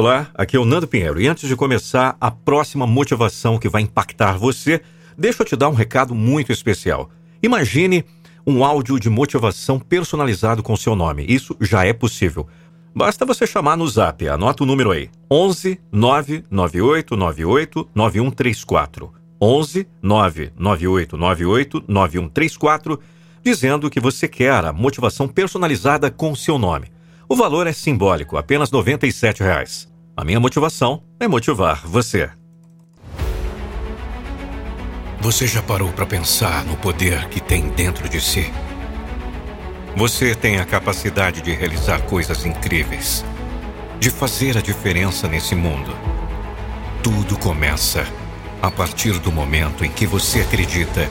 Olá, aqui é o Nando Pinheiro e antes de começar a próxima motivação que vai impactar você, deixa eu te dar um recado muito especial. Imagine um áudio de motivação personalizado com seu nome. Isso já é possível. Basta você chamar no zap, anota o número aí: 11 998 98 9134. 11 998 98 9134, dizendo que você quer a motivação personalizada com seu nome. O valor é simbólico, apenas 97 reais. A minha motivação é motivar você. Você já parou para pensar no poder que tem dentro de si? Você tem a capacidade de realizar coisas incríveis, de fazer a diferença nesse mundo. Tudo começa a partir do momento em que você acredita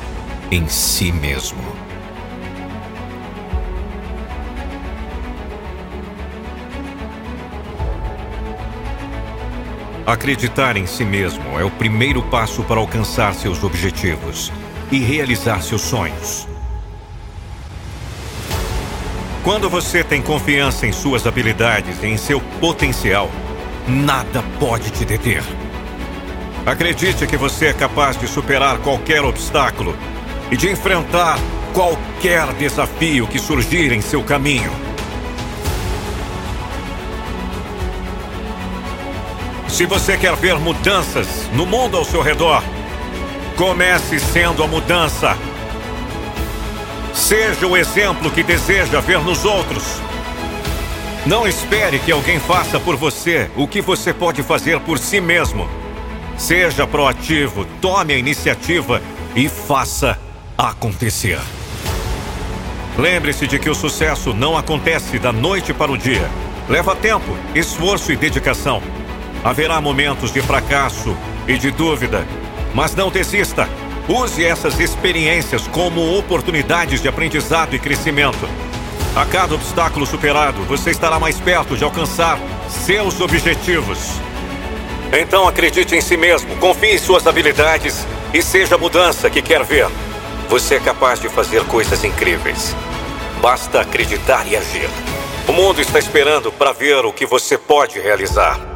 em si mesmo. Acreditar em si mesmo é o primeiro passo para alcançar seus objetivos e realizar seus sonhos. Quando você tem confiança em suas habilidades e em seu potencial, nada pode te deter. Acredite que você é capaz de superar qualquer obstáculo e de enfrentar qualquer desafio que surgir em seu caminho. Se você quer ver mudanças no mundo ao seu redor, comece sendo a mudança. Seja o exemplo que deseja ver nos outros. Não espere que alguém faça por você o que você pode fazer por si mesmo. Seja proativo, tome a iniciativa e faça acontecer. Lembre-se de que o sucesso não acontece da noite para o dia. Leva tempo, esforço e dedicação. Haverá momentos de fracasso e de dúvida, mas não desista. Use essas experiências como oportunidades de aprendizado e crescimento. A cada obstáculo superado, você estará mais perto de alcançar seus objetivos. Então acredite em si mesmo, confie em suas habilidades e seja a mudança que quer ver. Você é capaz de fazer coisas incríveis. Basta acreditar e agir. O mundo está esperando para ver o que você pode realizar.